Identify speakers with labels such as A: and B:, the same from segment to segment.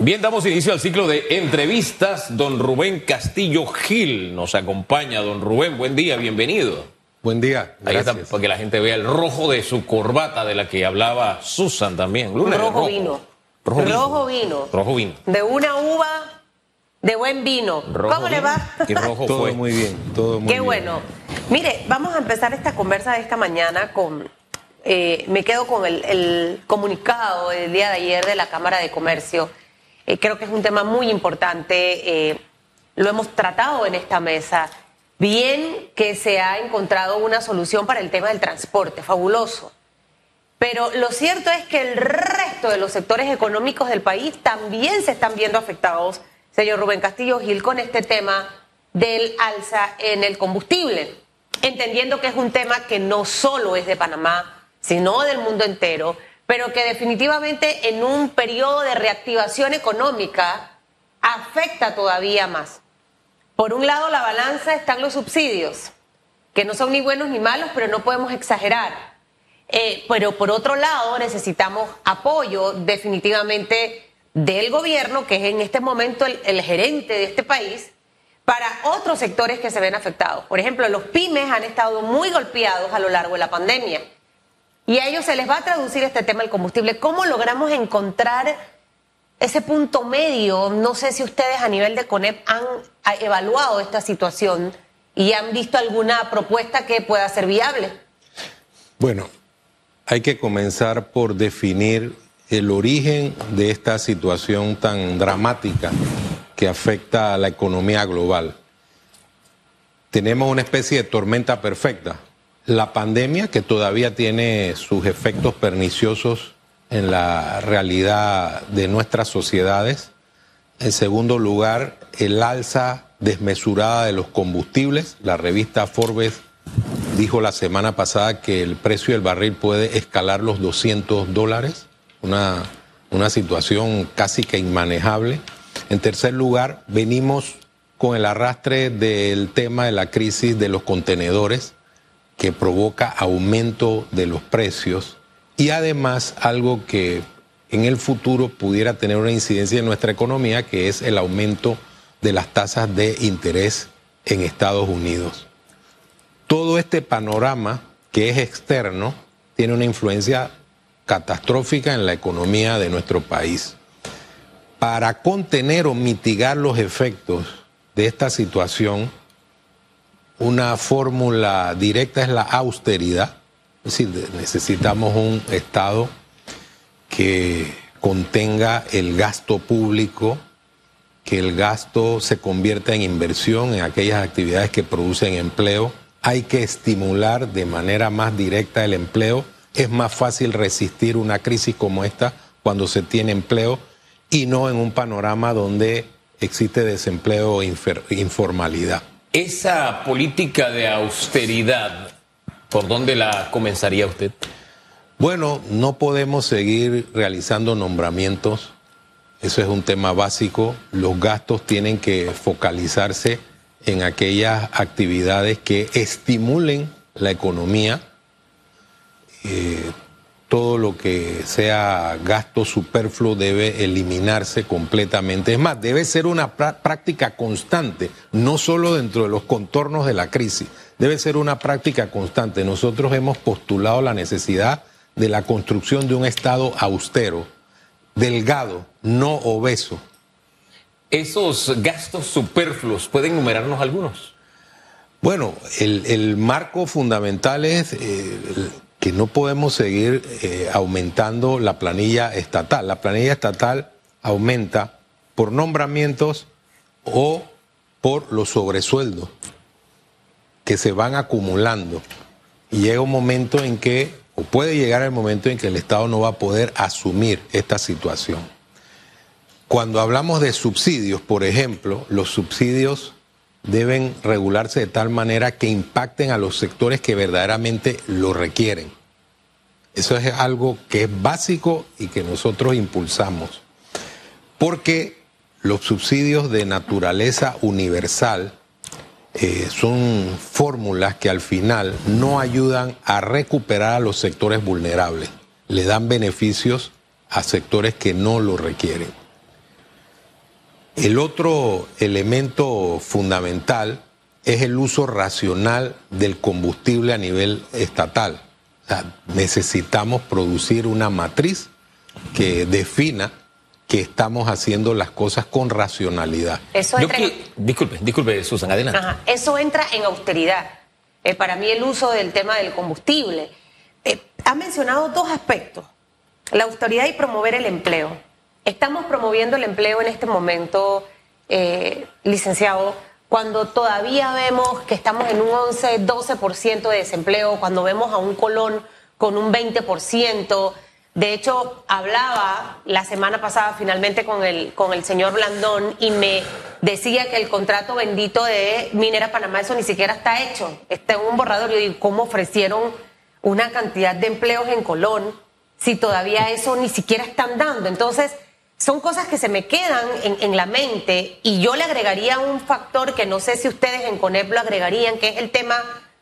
A: Bien, damos inicio al ciclo de entrevistas. Don Rubén Castillo Gil nos acompaña. Don Rubén, buen día, bienvenido.
B: Buen día.
A: Ahí está, para que la gente vea el rojo de su corbata de la que hablaba Susan también.
C: rojo, vino. Rojo, vino.
A: Rojo vino.
C: De una uva de buen vino. ¿Cómo le va?
A: Y rojo
B: todo muy bien, todo muy
C: Qué bueno. Mire, vamos a empezar esta conversa de esta mañana con. Eh, me quedo con el, comunicado del día de ayer de la Cámara de Comercio. Eh, creo que es un tema muy importante. Eh, lo hemos tratado en esta mesa. Bien que se ha encontrado una solución para el tema del transporte, fabuloso. Pero lo cierto es que el resto de los sectores económicos del país también se están viendo afectados señor Rubén Castillo Gil, con este tema del alza en el combustible, entendiendo que es un tema que no solo es de Panamá, sino del mundo entero, pero que definitivamente en un periodo de reactivación económica afecta todavía más. Por un lado, la balanza están los subsidios, que no son ni buenos ni malos, pero no podemos exagerar. Eh, pero por otro lado, necesitamos apoyo definitivamente del gobierno, que es en este momento el, gerente de este país, para otros sectores que se ven afectados. Por ejemplo, los pymes han estado muy golpeados a lo largo de la pandemia. Y a ellos se les va a traducir este tema del combustible. ¿Cómo logramos encontrar ese punto medio? No sé si ustedes a nivel de CONEP han evaluado esta situación y han visto alguna propuesta que pueda ser viable.
B: Bueno, hay que comenzar por definir el origen de esta situación tan dramática que afecta a la economía global. Tenemos una especie de tormenta perfecta. La pandemia que todavía tiene sus efectos perniciosos en la realidad de nuestras sociedades. En segundo lugar, el alza desmesurada de los combustibles. La revista Forbes dijo la semana pasada que el precio del barril puede escalar los 200 dólares una, una situación casi que inmanejable. En tercer lugar, venimos con el arrastre del tema de la crisis de los contenedores que provoca aumento de los precios y además algo que en el futuro pudiera tener una incidencia en nuestra economía, que es el aumento de las tasas de interés en Estados Unidos. Todo este panorama que es externo tiene una influencia catastrófica en la economía de nuestro país. Para contener o mitigar los efectos de esta situación, una fórmula directa es la austeridad. Es decir, necesitamos un Estado que contenga el gasto público, que el gasto se convierta en inversión en aquellas actividades que producen empleo. Hay que estimular de manera más directa el empleo es más fácil resistir una crisis como esta cuando se tiene empleo y no en un panorama donde existe desempleo e informalidad.
A: Esa política de austeridad, ¿por dónde la comenzaría usted?
B: Bueno, no podemos seguir realizando nombramientos. Eso es un tema básico. Los gastos tienen que focalizarse en aquellas actividades que estimulen la economía eh, todo lo que sea gasto superfluo debe eliminarse completamente. Es más, debe ser una práctica constante, no solo dentro de los contornos de la crisis, debe ser una práctica constante. Nosotros hemos postulado la necesidad de la construcción de un Estado austero, delgado, no obeso.
A: Esos gastos superfluos, ¿pueden enumerarnos algunos?
B: Bueno, el, marco fundamental es... Eh, que no podemos seguir eh, aumentando la planilla estatal. La planilla estatal aumenta por nombramientos o por los sobresueldos que se van acumulando. Y llega un momento en que, o puede llegar el momento en que el Estado no va a poder asumir esta situación. Cuando hablamos de subsidios, por ejemplo, los subsidios deben regularse de tal manera que impacten a los sectores que verdaderamente lo requieren. Eso es algo que es básico y que nosotros impulsamos. Porque los subsidios de naturaleza universal eh, son fórmulas que al final no ayudan a recuperar a los sectores vulnerables, le dan beneficios a sectores que no lo requieren. El otro elemento fundamental es el uso racional del combustible a nivel estatal. necesitamos producir una matriz que defina que estamos haciendo las cosas con racionalidad.
A: Eso entra Disculpe, disculpe, Susan, adelante.
C: Eso entra en austeridad. Eh, para mí el uso del tema del combustible. Eh, ha mencionado dos aspectos, la austeridad y promover el empleo. Estamos promoviendo el empleo en este momento, eh, licenciado, cuando todavía vemos que estamos en un 11, 12% de desempleo, cuando vemos a un Colón con un 20%, de hecho, hablaba la semana pasada finalmente con el, con el señor Blandón y me decía que el contrato bendito de Minera Panamá, eso ni siquiera está hecho, está en un borrador. Yo digo, ¿cómo ofrecieron una cantidad de empleos en Colón si todavía eso ni siquiera están dando? Entonces, son cosas que se me quedan en, la mente y yo le agregaría un factor que no sé si ustedes en CONEP lo agregarían, que es el tema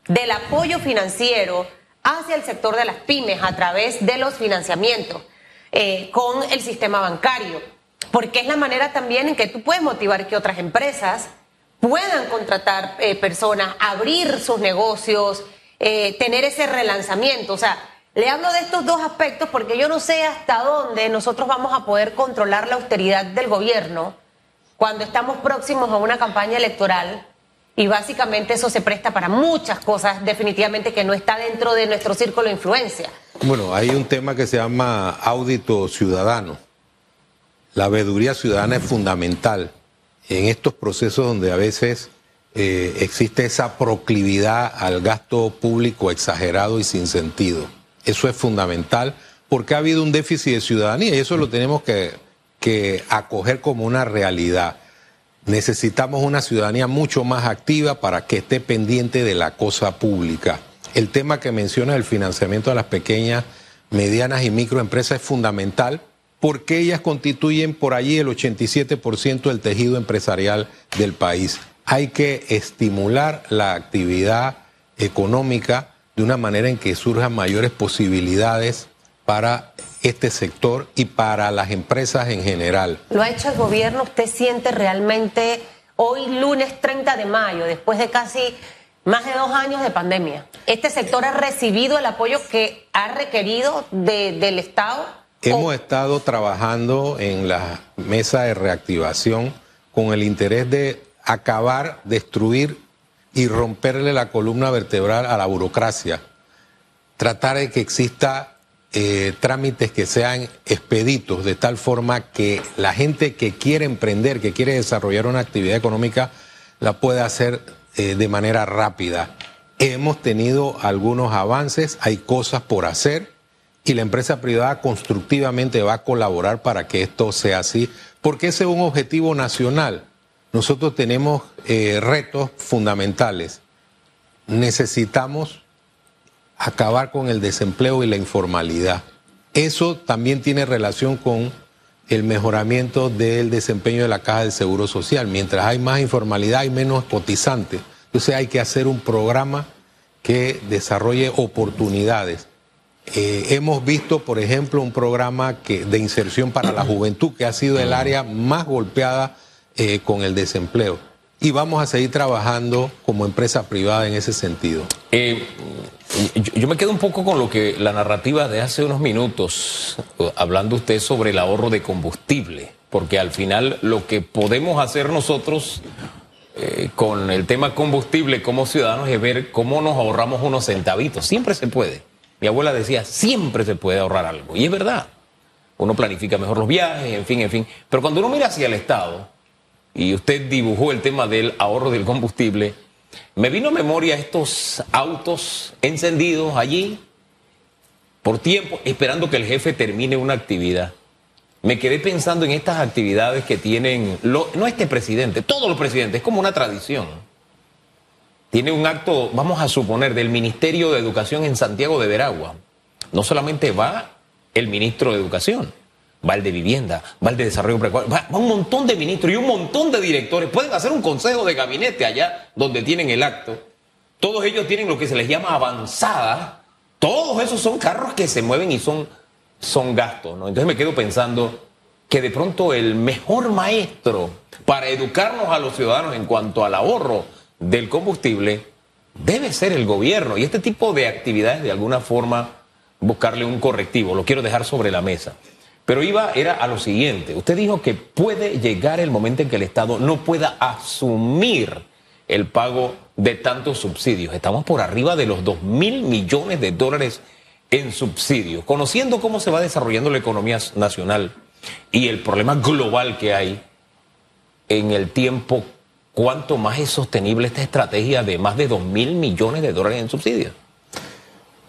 C: del apoyo financiero hacia el sector de las pymes a través de los financiamientos eh, con el sistema bancario, porque es la manera también en que tú puedes motivar que otras empresas puedan contratar eh, personas, abrir sus negocios, eh, tener ese relanzamiento. O sea, le hablo de estos dos aspectos porque yo no sé hasta dónde nosotros vamos a poder controlar la austeridad del gobierno cuando estamos próximos a una campaña electoral y básicamente eso se presta para muchas cosas definitivamente que no está dentro de nuestro círculo de influencia.
B: Bueno, hay un tema que se llama audito ciudadano. La veeduría ciudadana es fundamental en estos procesos donde a veces eh, existe esa proclividad al gasto público exagerado y sin sentido. Eso es fundamental porque ha habido un déficit de ciudadanía y eso lo tenemos que, acoger como una realidad. Necesitamos una ciudadanía mucho más activa para que esté pendiente de la cosa pública. El tema que menciona el financiamiento a las pequeñas, medianas y microempresas es fundamental porque ellas constituyen por allí el 87% del tejido empresarial del país. Hay que estimular la actividad económica de una manera en que surjan mayores posibilidades para este sector y para las empresas en general.
C: ¿Lo ha hecho el gobierno? ¿Usted siente realmente hoy lunes 30 de mayo, después de casi más de dos años de pandemia, este sector ha recibido el apoyo que ha requerido del Estado?
B: Hemos estado trabajando en la mesa de reactivación con el interés de acabar, destruir y romperle la columna vertebral a la burocracia. Tratar de que exista eh, trámites que sean expeditos de tal forma que la gente que quiere emprender, que quiere desarrollar una actividad económica, la pueda hacer eh, de manera rápida. Hemos tenido algunos avances, hay cosas por hacer y la empresa privada constructivamente va a colaborar para que esto sea así, porque ese es un objetivo nacional. Nosotros tenemos eh, retos fundamentales. Necesitamos acabar con el desempleo y la informalidad. Eso también tiene relación con el mejoramiento del desempeño de la caja del Seguro Social. Mientras hay más informalidad, hay menos cotizantes. Entonces hay que hacer un programa que desarrolle oportunidades. Eh, hemos visto, por ejemplo, un programa de inserción para la juventud, que ha sido el área más golpeada eh, con el desempleo. Y vamos a seguir trabajando como empresa privada en ese sentido.
A: Eh, yo, me quedo un poco con lo que la narrativa de hace unos minutos, hablando usted sobre el ahorro de combustible, porque al final lo que podemos hacer nosotros eh, con el tema combustible como ciudadanos es ver cómo nos ahorramos unos centavitos. Siempre se puede. Mi abuela decía, siempre se puede ahorrar algo. Y es verdad. Uno planifica mejor los viajes, en fin, en fin. Pero cuando uno mira hacia el Estado, y usted dibujó el tema del ahorro del combustible, me vino a memoria estos autos encendidos allí por tiempo, esperando que el jefe termine una actividad. Me quedé pensando en estas actividades que tienen, no este presidente, todos los presidentes, es como una tradición. Tiene un acto, vamos a suponer, del Ministerio de Educación en Santiago de Veragua. No solamente va el ministro de Educación, va el de vivienda, va el de desarrollo precario, va, un montón de ministros y un montón de directores. Pueden hacer un consejo de gabinete allá donde tienen el acto. Todos ellos tienen lo que se les llama avanzada. Todos esos son carros que se mueven y son, son gastos. Entonces me quedo pensando que de pronto el mejor maestro para educarnos a los ciudadanos en cuanto al ahorro del combustible, debe ser el gobierno. Y este tipo de actividades, de alguna forma, buscarle un correctivo. Lo quiero dejar sobre la mesa. Pero iba, era a lo siguiente. Usted dijo que puede llegar el momento en que el Estado no pueda asumir el pago de tantos subsidios. Estamos por arriba de los 2 mil millones de dólares en subsidios. Conociendo cómo se va desarrollando la economía nacional y el problema global que hay en el tiempo, ¿cuánto más es sostenible esta estrategia de más de 2 mil millones de dólares en subsidios?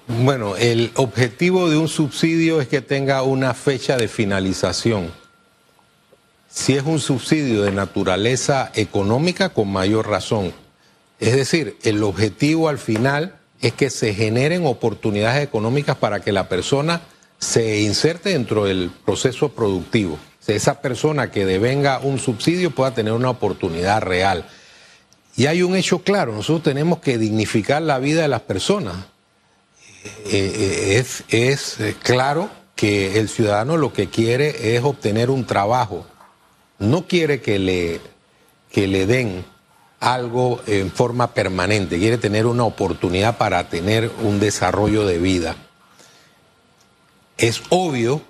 B: Bueno, el objetivo de un subsidio es que tenga una fecha de finalización. Si es un subsidio de naturaleza económica, con mayor razón. Es decir, el objetivo al final es que se generen oportunidades económicas para que la persona se inserte dentro del proceso productivo. esa persona que devenga un subsidio pueda tener una oportunidad real. Y hay un hecho claro, nosotros tenemos que dignificar la vida de las personas. Es, es eh, claro que el ciudadano lo que quiere es obtener un trabajo, no quiere que le, que le den algo en forma permanente, quiere tener una oportunidad para tener un desarrollo de vida. Es obvio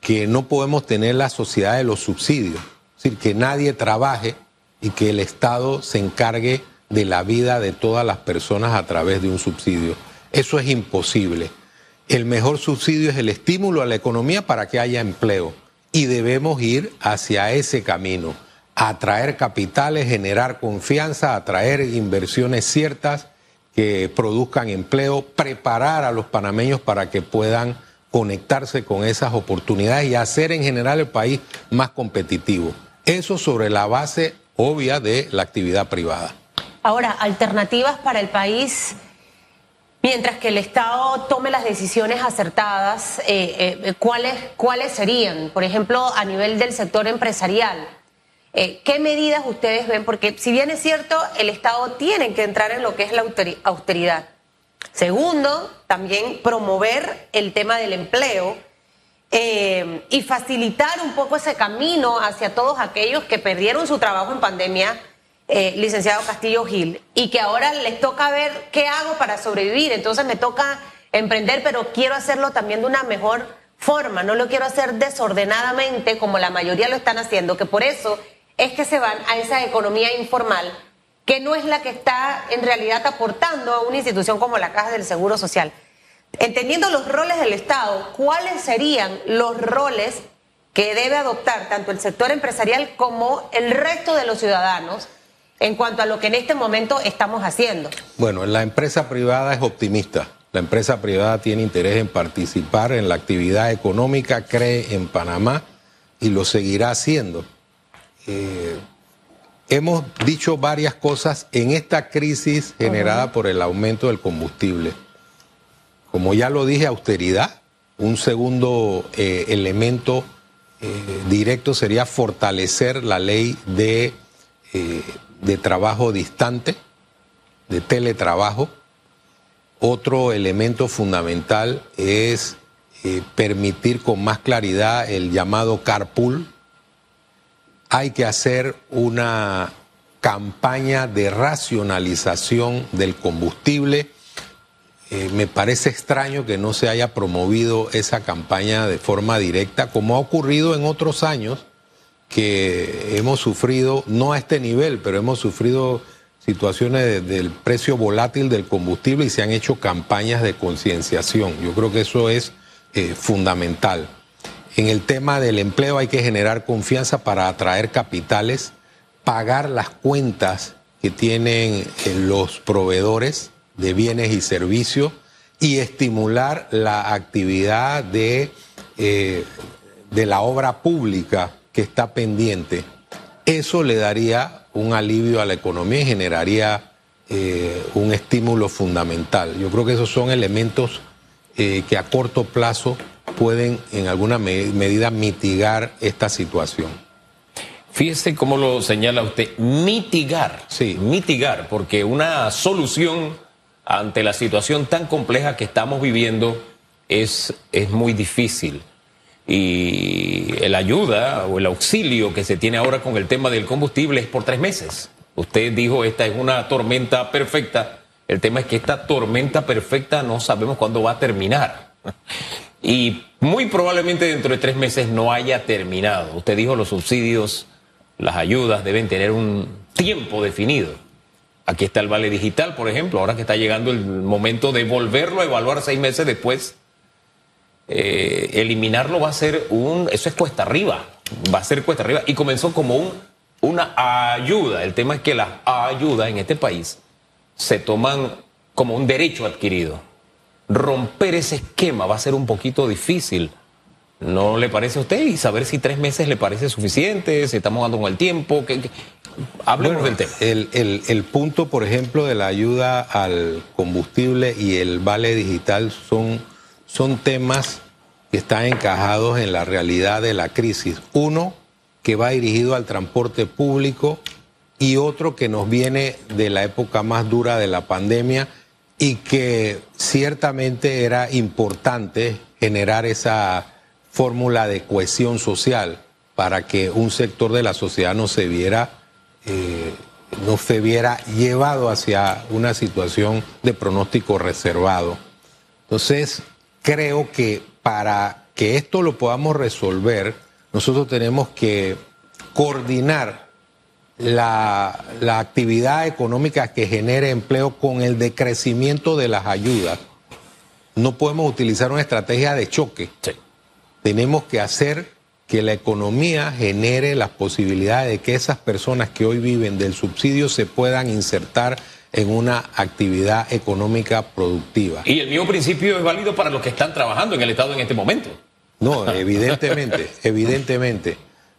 B: que no podemos tener la sociedad de los subsidios, es decir, que nadie trabaje y que el Estado se encargue de la vida de todas las personas a través de un subsidio. Eso es imposible. El mejor subsidio es el estímulo a la economía para que haya empleo y debemos ir hacia ese camino atraer capitales, generar confianza, atraer inversiones ciertas que produzcan empleo, preparar a los panameños para que puedan conectarse con esas oportunidades y hacer en general el país más competitivo. Eso sobre la base obvia de la actividad privada.
C: Ahora, alternativas para el país, mientras que el Estado tome las decisiones acertadas, eh, eh, ¿cuáles, ¿cuáles serían? Por ejemplo, a nivel del sector empresarial eh, ¿Qué medidas ustedes ven? Porque si bien es cierto, el Estado tiene que entrar en lo que es la austeridad. Segundo, también promover el tema del empleo y facilitar un poco ese camino hacia todos aquellos que perdieron su trabajo en pandemia, eh, licenciado Castillo Gil, y que ahora les toca ver qué hago para sobrevivir. Entonces me toca emprender, pero quiero hacerlo también de una mejor forma, no lo quiero hacer desordenadamente como la mayoría lo están haciendo, que por eso es que se van a esa economía informal que no es la que está en realidad aportando a una institución como la Caja del Seguro Social. Entendiendo los roles del Estado, ¿cuáles serían los roles que debe adoptar tanto el sector empresarial como el resto de los ciudadanos en cuanto a lo que en este momento estamos haciendo?
B: Bueno, la empresa privada es optimista. La empresa privada tiene interés en participar en la actividad económica, cree en Panamá y lo seguirá haciendo. Eh, hemos dicho varias cosas en esta crisis generada por el aumento del combustible. Como ya lo dije, austeridad. Un segundo eh, elemento eh, directo sería fortalecer la ley de, de trabajo distante, de teletrabajo. Otro elemento fundamental es permitir con más claridad el llamado carpool, hay que hacer una campaña de racionalización del combustible. Eh, me parece extraño que no se haya promovido esa campaña de forma directa, como ha ocurrido en otros años, que hemos sufrido, no a este nivel, pero hemos sufrido situaciones del precio volátil del combustible y se han hecho campañas de concienciación. Yo creo que eso es eh, fundamental. En el tema del empleo hay que generar confianza para atraer capitales, pagar las cuentas que tienen eh, los proveedores de bienes y servicios y estimular la actividad de, eh, de la obra pública que está pendiente. Eso le daría un alivio a la economía y generaría eh, un estímulo fundamental. Yo creo que esos son elementos que a corto plazo pueden en alguna medida mitigar esta situación.
A: Fíjese cómo lo señala usted, mitigar.
B: Sí.
A: Mitigar, porque una solución ante la situación tan compleja que estamos viviendo es, es muy difícil. Y la ayuda o el auxilio que se tiene ahora con el tema del combustible es por tres meses. Usted dijo, esta es una tormenta perfecta. El tema es que esta tormenta perfecta no sabemos cuándo va a terminar. Y muy probablemente dentro de tres meses no haya terminado. Usted dijo, los subsidios, las ayudas deben tener un tiempo definido. Aquí está el vale digital, por ejemplo, ahora que está llegando el momento de volverlo a evaluar seis meses después eh, eliminarlo va a ser un, eso es cuesta arriba, va a ser cuesta arriba. Y comenzó como un, una ayuda. El tema es que las ayudas en este país se toman como un derecho adquirido. Romper ese esquema va a ser un poquito difícil. ¿No le parece a usted? Y saber si tres meses le parece suficiente, si estamos dando con el tiempo. Que, Hablemos del tema.
B: El, el, el punto, por ejemplo, de la ayuda al combustible y el vale digital son son temas que están encajados en la realidad de la crisis. Uno que va dirigido al transporte público y otro que nos viene de la época más dura de la pandemia y que ciertamente era importante generar esa fórmula de cohesión social para que un sector de la sociedad no se viera eh, no se viera llevado hacia una situación de pronóstico reservado. Entonces, creo que para que esto lo podamos resolver, nosotros tenemos que coordinar la, actividad económica que genere empleo con el decrecimiento de las ayudas. No podemos utilizar una estrategia de choque. Tenemos que hacer que la economía genere las posibilidades de que esas personas que hoy viven del subsidio se puedan insertar en una actividad económica productiva.
A: Y el mismo principio es válido para los que están trabajando en el Estado en este momento.
B: No, evidentemente, evidentemente.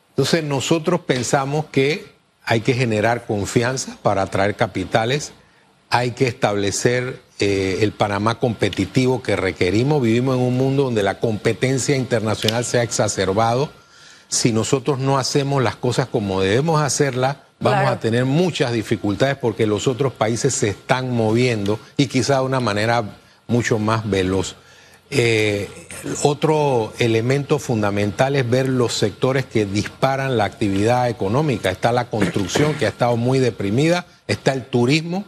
B: Entonces nosotros pensamos que hay que generar confianza para atraer capitales, hay que establecer eh, el Panamá competitivo que requerimos. Vivimos en un mundo donde la competencia internacional se ha exacerbado. Si nosotros no hacemos las cosas como debemos hacerlas, vamos a tener muchas dificultades porque los otros países se están moviendo y quizá de una manera mucho más veloz. Eh, otro elemento fundamental es ver los sectores que disparan la actividad económica. Está la construcción, que ha estado muy deprimida, está el turismo,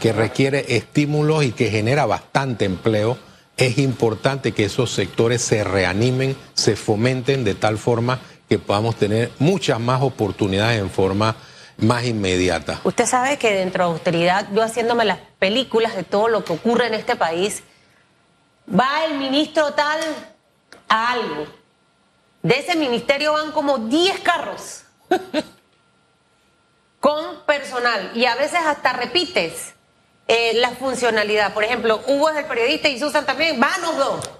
B: que requiere estímulos y que genera bastante empleo. Es importante que esos sectores se reanimen, se fomenten de tal forma que podamos tener muchas más oportunidades en forma más inmediata.
C: Usted sabe que dentro de austeridad, yo haciéndome las películas de todo lo que ocurre en este país, va el ministro tal a algo. De ese ministerio van como 10 carros con personal y a veces hasta repites eh, la funcionalidad. Por ejemplo, Hugo es el periodista y Susan también, van los dos.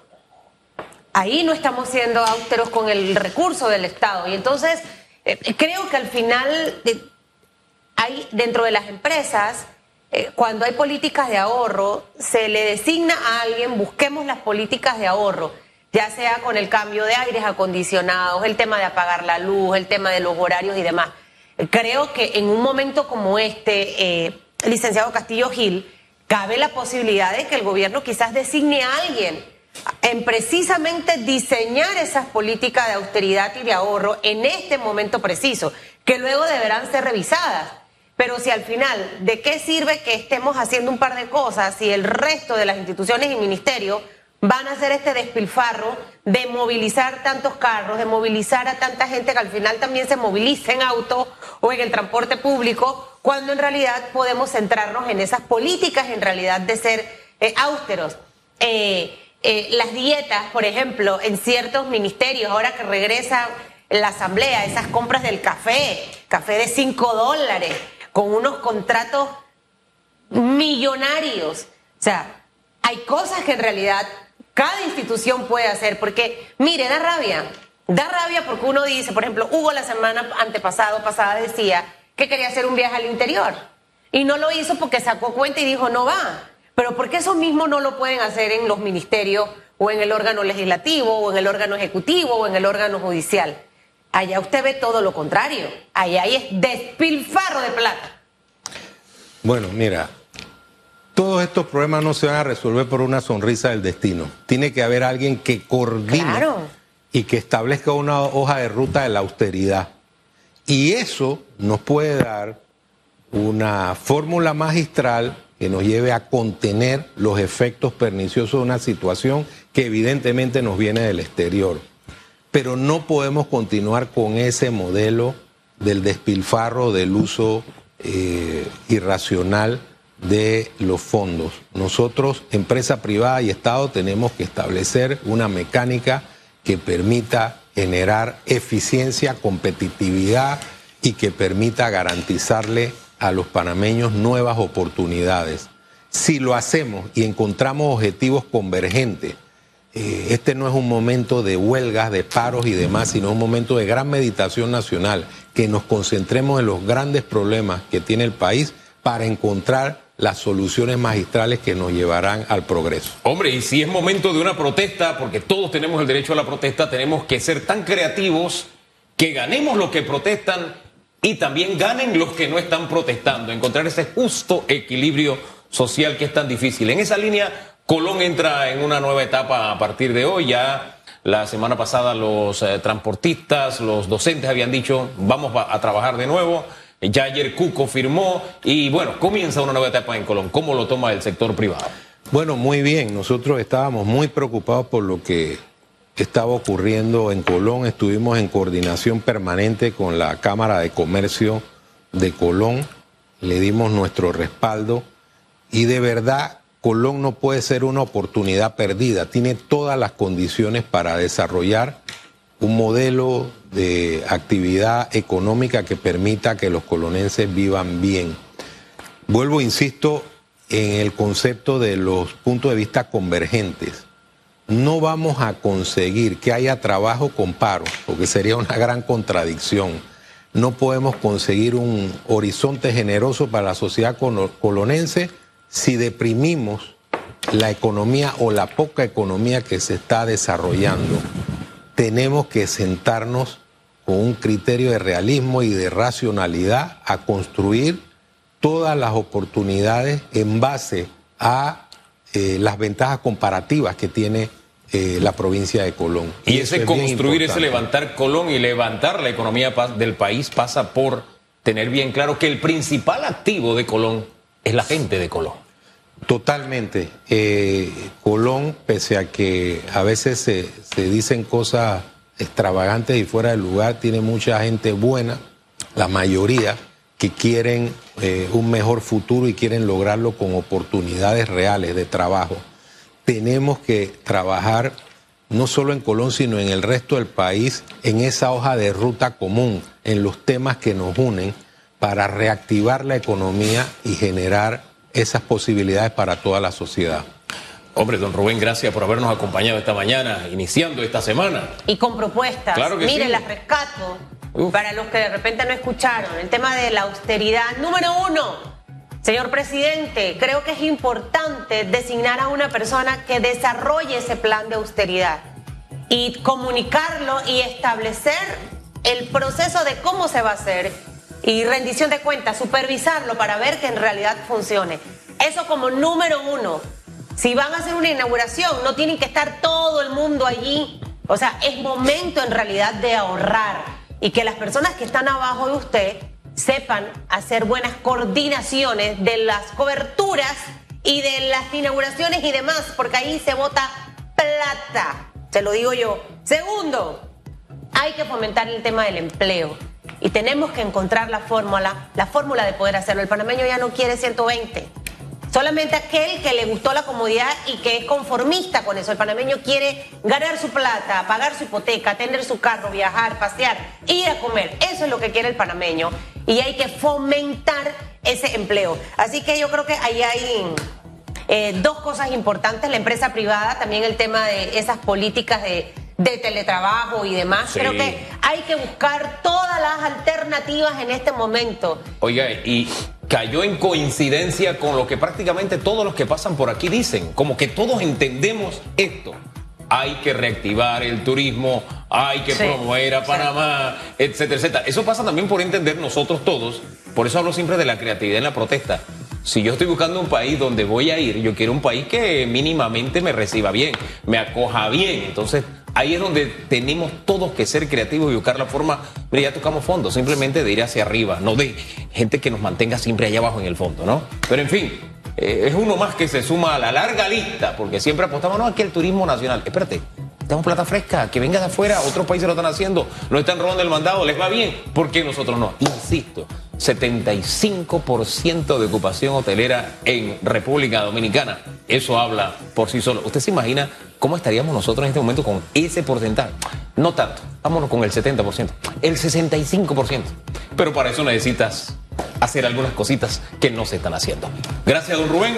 C: Ahí no estamos siendo austeros con el recurso del Estado. Y entonces eh, creo que al final hay dentro de las empresas, eh, cuando hay políticas de ahorro, se le designa a alguien, busquemos las políticas de ahorro, ya sea con el cambio de aires acondicionados, el tema de apagar la luz, el tema de los horarios y demás. Creo que en un momento como este, eh, licenciado Castillo Gil, cabe la posibilidad de que el gobierno quizás designe a alguien en precisamente diseñar esas políticas de austeridad y de ahorro en este momento preciso, que luego deberán ser revisadas pero si al final, ¿de qué sirve que estemos haciendo un par de cosas si el resto de las instituciones y ministerios van a hacer este despilfarro de movilizar tantos carros, de movilizar a tanta gente que al final también se moviliza en auto o en el transporte público, cuando en realidad podemos centrarnos en esas políticas en realidad de ser eh, austeros? Eh, eh, las dietas, por ejemplo, en ciertos ministerios, ahora que regresa la asamblea, esas compras del café, café de 5 dólares con unos contratos millonarios. O sea, hay cosas que en realidad cada institución puede hacer, porque, mire, da rabia. Da rabia porque uno dice, por ejemplo, Hugo la semana antepasada pasada decía que quería hacer un viaje al interior. Y no lo hizo porque sacó cuenta y dijo, no va. Pero ¿por qué eso mismo no lo pueden hacer en los ministerios o en el órgano legislativo o en el órgano ejecutivo o en el órgano judicial? Allá usted ve todo lo contrario. Allá hay es despilfarro de plata.
B: Bueno, mira, todos estos problemas no se van a resolver por una sonrisa del destino. Tiene que haber alguien que coordine y que establezca una hoja de ruta de la austeridad. Y eso nos puede dar una fórmula magistral que nos lleve a contener los efectos perniciosos de una situación que evidentemente nos viene del exterior. Pero no podemos continuar con ese modelo del despilfarro, del uso eh, irracional de los fondos. Nosotros, empresa privada y Estado, tenemos que establecer una mecánica que permita generar eficiencia, competitividad y que permita garantizarle a los panameños nuevas oportunidades. Si lo hacemos y encontramos objetivos convergentes, eh, este no es un momento de huelgas, de paros y demás, sino un momento de gran meditación nacional, que nos concentremos en los grandes problemas que tiene el país para encontrar las soluciones magistrales que nos llevarán al progreso.
A: Hombre, y si es momento de una protesta, porque todos tenemos el derecho a la protesta, tenemos que ser tan creativos que ganemos los que protestan y también ganen los que no están protestando, encontrar ese justo equilibrio social que es tan difícil. En esa línea, Colón entra en una nueva etapa a partir de hoy, ya la semana pasada los eh, transportistas, los docentes habían dicho, vamos a trabajar de nuevo. Ya ayer Cuco firmó y bueno, comienza una nueva etapa en Colón. ¿Cómo lo toma el sector privado?
B: Bueno, muy bien. Nosotros estábamos muy preocupados por lo que estaba ocurriendo en Colón. Estuvimos en coordinación permanente con la Cámara de Comercio de Colón. Le dimos nuestro respaldo y de verdad Colón no puede ser una oportunidad perdida. Tiene todas las condiciones para desarrollar un modelo de actividad económica que permita que los colonenses vivan bien. Vuelvo, insisto, en el concepto de los puntos de vista convergentes. No vamos a conseguir que haya trabajo con paro, porque sería una gran contradicción. No podemos conseguir un horizonte generoso para la sociedad colonense si deprimimos la economía o la poca economía que se está desarrollando tenemos que sentarnos con un criterio de realismo y de racionalidad a construir todas las oportunidades en base a eh, las ventajas comparativas que tiene eh, la provincia de Colón.
A: Y, ese construir, ese levantar Colón y levantar la economía del país pasa por tener bien claro que el principal activo de Colón es la gente de Colón.
B: Totalmente. Eh, Colón, pese a que a veces se, dicen cosas extravagantes y fuera de lugar, tiene mucha gente buena, la mayoría, que quieren eh, un mejor futuro y quieren lograrlo con oportunidades reales de trabajo. Tenemos que trabajar no solo en Colón, sino en el resto del país, en esa hoja de ruta común, en los temas que nos unen, para reactivar la economía y generar esas posibilidades para toda la sociedad.
A: Hombre, don Rubén, gracias por habernos acompañado esta mañana, iniciando esta semana.
C: Y con propuestas.
A: Claro que
C: Mire, las rescato para los que de repente no escucharon. El tema de la austeridad. Número uno, señor presidente, creo que es importante designar a una persona que desarrolle ese plan de austeridad y comunicarlo y establecer el proceso de cómo se va a hacer y rendición de cuentas, supervisarlo para ver que en realidad funcione. Eso como número uno. Si van a hacer una inauguración, no tienen que estar todo el mundo allí. O sea, es momento en realidad de ahorrar y que las personas que están abajo de usted sepan hacer buenas coordinaciones de las coberturas y de las inauguraciones y demás, porque ahí se vota plata, se lo digo yo. Segundo, hay que fomentar el tema del empleo y tenemos que encontrar la fórmula, la fórmula de poder hacerlo. El panameño ya no quiere 120. Solamente aquel que le gustó la comodidad y que es conformista con eso. El panameño quiere ganar su plata, pagar su hipoteca, tener su carro, viajar, pasear, ir a comer. Eso es lo que quiere el panameño. Y hay que fomentar ese empleo. Así que yo creo que ahí hay eh, dos cosas importantes. La empresa privada, también el tema de esas políticas de de teletrabajo y demás. Creo que hay que buscar todas las alternativas en este momento.
A: Oiga, y cayó en coincidencia con lo que prácticamente todos los que pasan por aquí dicen, como que todos entendemos esto. Hay que reactivar el turismo, hay que promover a Panamá, etcétera, etcétera. Eso pasa también por entender nosotros todos, por eso hablo siempre de la creatividad en la protesta. Si yo estoy buscando un país donde voy a ir, yo quiero un país que mínimamente me reciba bien, me acoja bien. Entonces, Ahí es donde tenemos todos que ser creativos y buscar la forma. Mira, ya tocamos fondo, simplemente de ir hacia arriba, no de gente que nos mantenga siempre allá abajo en el fondo, ¿no? Pero en fin, eh, es uno más que se suma a la larga lista, porque siempre apostamos, no, aquí el turismo nacional. Espérate, tenemos plata fresca, que venga de afuera, otros países lo están haciendo, no están robando el mandado, les va bien, ¿por qué nosotros no? Insisto, 75% de ocupación hotelera en República Dominicana. Eso habla por sí solo. ¿Usted se imagina cómo estaríamos nosotros en este momento con ese porcentaje? No tanto, vámonos con el 70%, el 65%. Pero para eso necesitas hacer algunas cositas que no se están haciendo. Gracias, don Rubén.